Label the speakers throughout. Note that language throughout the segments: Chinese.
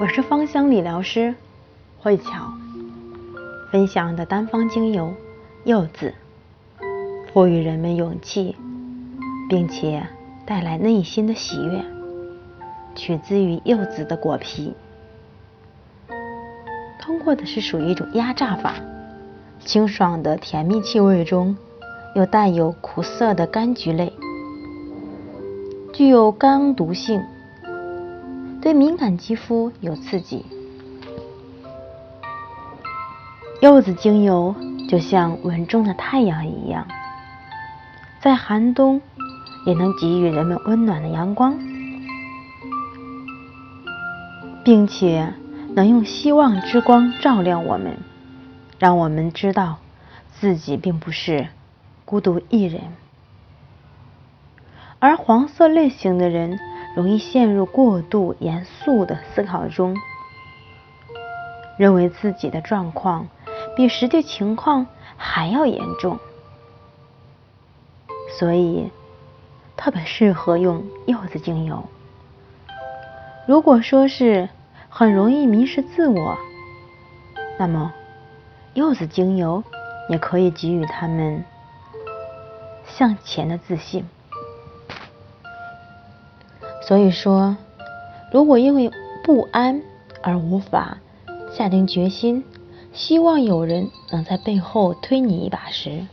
Speaker 1: 我是芳香理疗师慧巧，分享的单方精油柚子，赋予人们勇气，并且带来内心的喜悦，取自于柚子的果皮。通过的是属于一种压榨法，清爽的甜蜜气味中，又带有苦涩的柑橘类，具有肝毒性。对敏感肌肤有刺激。柚子精油就像稳重的太阳一样，在寒冬也能给予人们温暖的阳光，并且能用希望之光照亮我们，让我们知道自己并不是孤独一人。而黄色类型的人。容易陷入过度严肃的思考中，认为自己的状况比实际情况还要严重，所以特别适合用柚子精油。如果说是很容易迷失自我，那么柚子精油也可以给予他们向前的自信。所以说，如果因为不安而无法下定决心，希望有人能在背后推你一把时，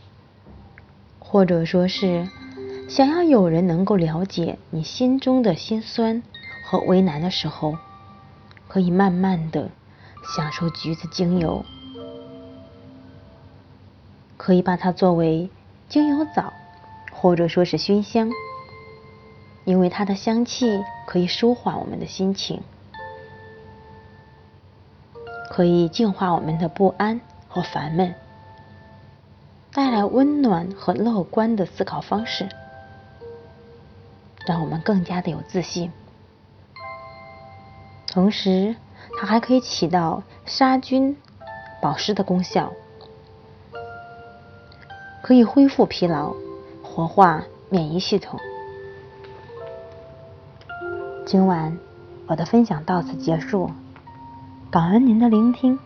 Speaker 1: 或者说是想要有人能够了解你心中的心酸和为难的时候，可以慢慢的享受橘子精油，可以把它作为精油澡，或者说是熏香。因为它的香气可以舒缓我们的心情，可以净化我们的不安和烦闷，带来温暖和乐观的思考方式，让我们更加的有自信。同时，它还可以起到杀菌、保湿的功效，可以恢复疲劳，活化免疫系统。今晚我的分享到此结束，感恩您的聆听。